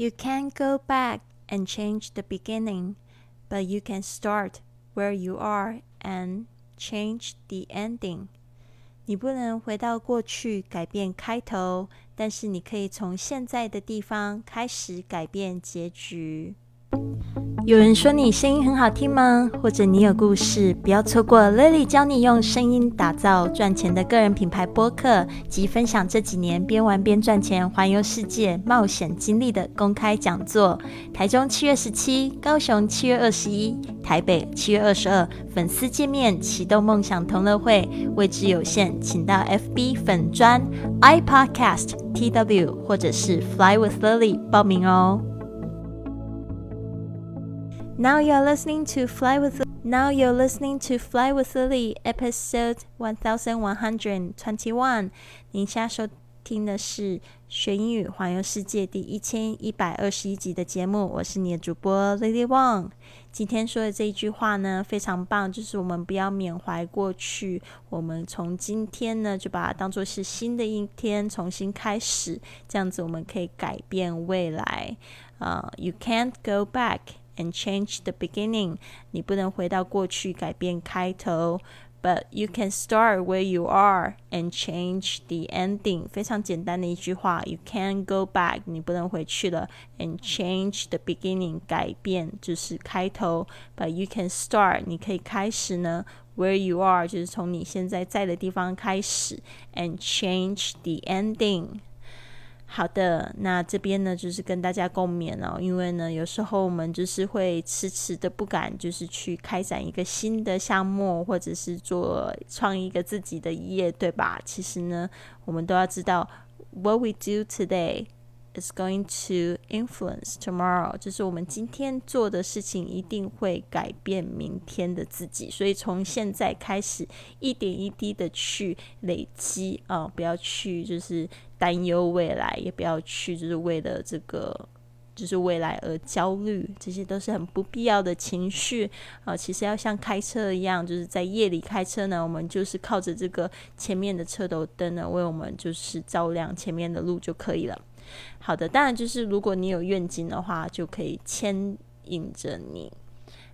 You can't go back and change the beginning, but you can start where you are and change the ending. 你不能回到过去改变开头，但是你可以从现在的地方开始改变结局。 有人说你声音很好听吗？或者你有故事？不要错过 Lily 教你用声音打造赚钱的个人品牌播客及分享这几年边玩边赚钱、环游世界冒险经历的公开讲座。台中七月十七，高雄七月二十一，台北七月二十二，粉丝见面启动梦想同乐会，位置有限，请到 FB 粉专 iPodcast TW 或者是 Fly with Lily 报名哦。Now you're listening to Fly with Now you're listening to Fly with Lily, episode one thousand one hundred twenty-one。您现在收听的是学英语环游世界第一千一百二十一集的节目，我是你的主播 Lily Wang。今天说的这一句话呢，非常棒，就是我们不要缅怀过去，我们从今天呢就把它当做是新的一天，重新开始，这样子我们可以改变未来。啊、，You can't go back。and change the beginning，你不能回到过去改变开头。But you can start where you are and change the ending。非常简单的一句话，You can't go back，你不能回去了，and change the beginning，改变就是开头。But you can start，你可以开始呢，where you are，就是从你现在在的地方开始，and change the ending。 好的，那这边呢就是跟大家共勉哦，因为呢有时候我们就是会迟迟的不敢，就是去开展一个新的项目，或者是做创一个自己的业，对吧？其实呢，我们都要知道，what we do today is going to influence tomorrow，就是我们今天做的事情一定会改变明天的自己，所以从现在开始，一点一滴的去累积啊，不要去就是。担忧未来，也不要去，就是为了这个，就是未来而焦虑，这些都是很不必要的情绪啊。其实要像开车一样，就是在夜里开车呢，我们就是靠着这个前面的车头灯呢，为我们就是照亮前面的路就可以了。好的，当然就是如果你有愿景的话，就可以牵引着你。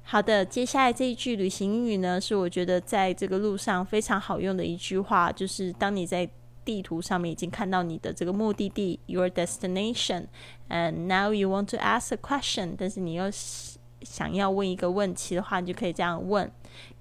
好的，接下来这一句旅行英语呢，是我觉得在这个路上非常好用的一句话，就是当你在。地图上面已经看到你的这个目的地，your destination，and now you want to ask a question，但是你又想要问一个问题的话，你就可以这样问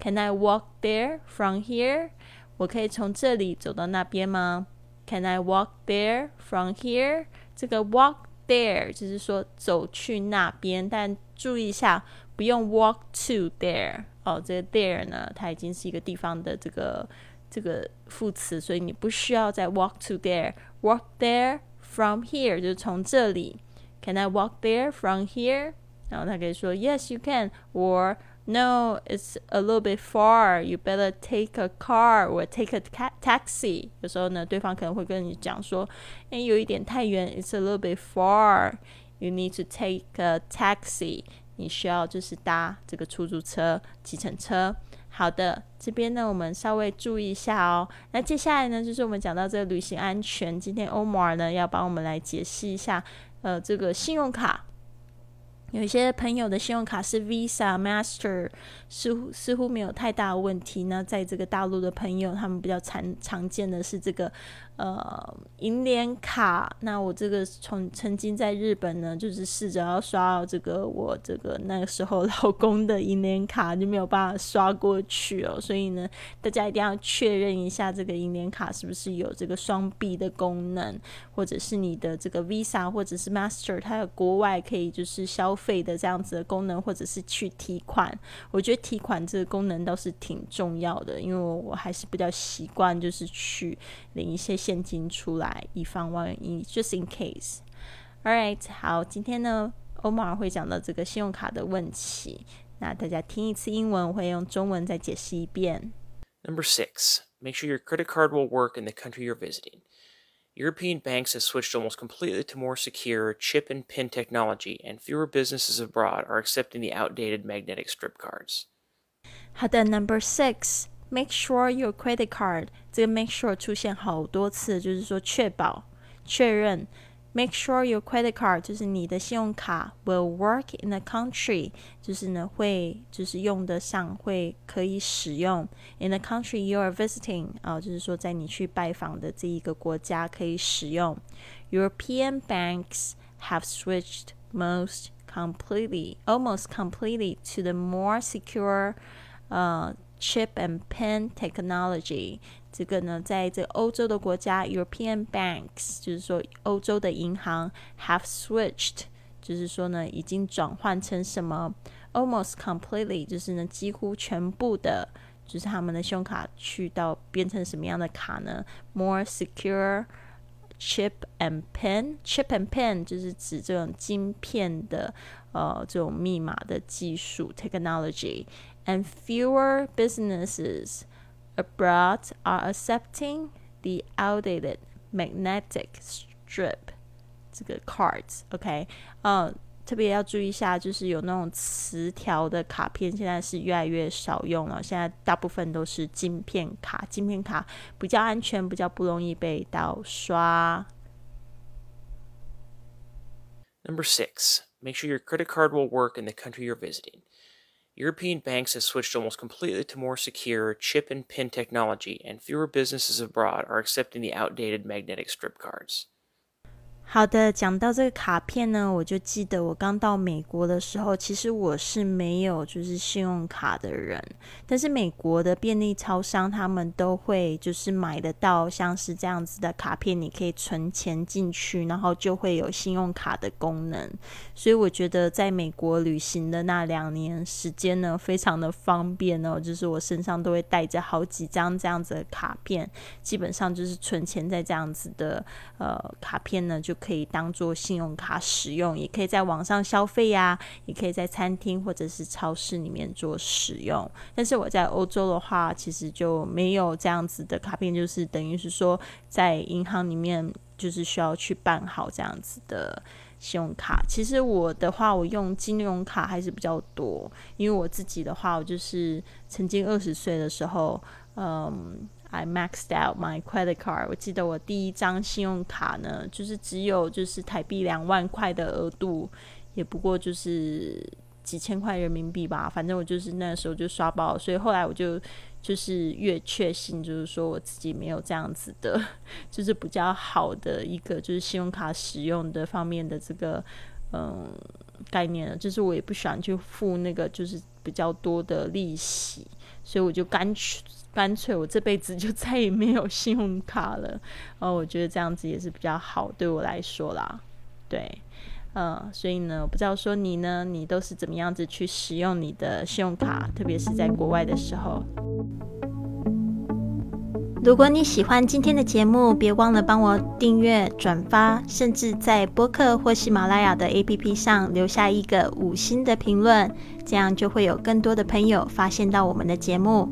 ：Can I walk there from here？我可以从这里走到那边吗？Can I walk there from here？这个 walk there 就是说走去那边，但注意一下，不用 walk to there。哦，这个 there 呢，它已经是一个地方的这个。这个副词，所以你不需要再 walk to there。walk there from here 就是从这里。Can I walk there from here？然后他可以说 Yes, you can. No, it's a little bit far. You better take a car or take a taxi. 有时候呢，对方可能会跟你讲说，哎，有一点太远，It's a little bit far. You need to take a taxi. 你需要就是搭这个出租车、计程车。好的，这边呢，我们稍微注意一下哦。那接下来呢，就是我们讲到这个旅行安全。今天欧摩尔呢，要帮我们来解释一下，呃，这个信用卡。有一些朋友的信用卡是 Visa、Master，似乎似乎没有太大的问题。那在这个大陆的朋友，他们比较常常见的是这个。呃，银联卡，那我这个从曾经在日本呢，就是试着要刷到这个我这个那个时候老公的银联卡，就没有办法刷过去哦。所以呢，大家一定要确认一下这个银联卡是不是有这个双币的功能，或者是你的这个 Visa 或者是 Master，它有国外可以就是消费的这样子的功能，或者是去提款。我觉得提款这个功能倒是挺重要的，因为我还是比较习惯就是去领一些。现金出来，以防万一，just in case。Alright，好，今天呢，欧马尔会讲到这个信用卡的问题。那大家听一次英文，我会用中文再解释一遍。Number six, make sure your credit card will work in the country you're visiting. European banks have switched almost completely to more secure chip and pin technology, and fewer businesses abroad are accepting the outdated magnetic strip cards. 好的，Number six。 Make sure your credit card 这个 make sure 出现好多次，就是说确保、确认 Make sure your credit card 就是你的信用卡 will work in the country，就是呢会就是用得上，会可以使用 in the country you are visiting 啊、就是说在你去拜访的这一个国家可以使用。European banks have switched most completely, almost completely to the more secure, uh, Chip and pen technology. 这个呢，在这欧洲的国家，European banks 就是说欧洲的银行 have switched，就是说呢，已经转换成什么？Almost completely，就是呢，几乎全部的，就是他们的信用卡去到变成什么样的卡呢？More secure chip and pen，chip and pen 就是指这种晶片的呃这种密码的技术 technology。And fewer businesses abroad are accepting the outdated magnetic strip 这个 cards，OK，、呃，特别要注意一下，就是有那种磁条的卡片，现在是越来越少用了。现在大部分都是晶片卡，晶片卡比较安全，比较不容易被盗刷。 Number six, make sure your credit card will work in the country you're visiting. European banks have switched almost completely to more secure chip and pin technology, and fewer businesses abroad are accepting the outdated magnetic strip cards. 好的，讲到这个卡片呢，我就记得我刚到美国的时候，其实我是没有就是信用卡的人，但是美国的便利超商他们都会就是买得到像是这样子的卡片，你可以存钱进去，然后就会有信用卡的功能。所以我觉得在美国旅行的那两年时间呢，非常的方便哦，就是我身上都会带着好几张这样子的卡片，基本上就是存钱在这样子的呃卡片呢，就可以当做信用卡使用，也可以在网上消费呀、也可以在餐厅或者是超市里面做使用。但是我在欧洲的话，其实就没有这样子的卡片，就是等于是说在银行里面就是需要去办好这样子的。信用卡，其实我的话，我用金融卡还是比较多，因为我自己的话，我就是曾经二十岁的时候，嗯，I maxed out my credit card。我记得我第一张信用卡呢，就是只有就是台币两万块的额度，也不过就是几千块人民币吧，反正我就是那时候就刷爆，所以后来我就就是越确信，就是说我自己没有这样子的，就是比较好的一个就是信用卡使用的方面的这个嗯概念了，就是我也不喜欢去付那个就是比较多的利息，所以我就干脆干脆我这辈子就再也没有信用卡了，哦我觉得这样子也是比较好对我来说啦，对。嗯，所以呢，我不知道说你呢，你都是怎么样子去使用你的信用卡，特别是在国外的时候。如果你喜欢今天的节目，别忘了帮我订阅、转发，甚至在播客或喜马拉雅的 APP 上留下一个五星的评论，这样就会有更多的朋友发现到我们的节目，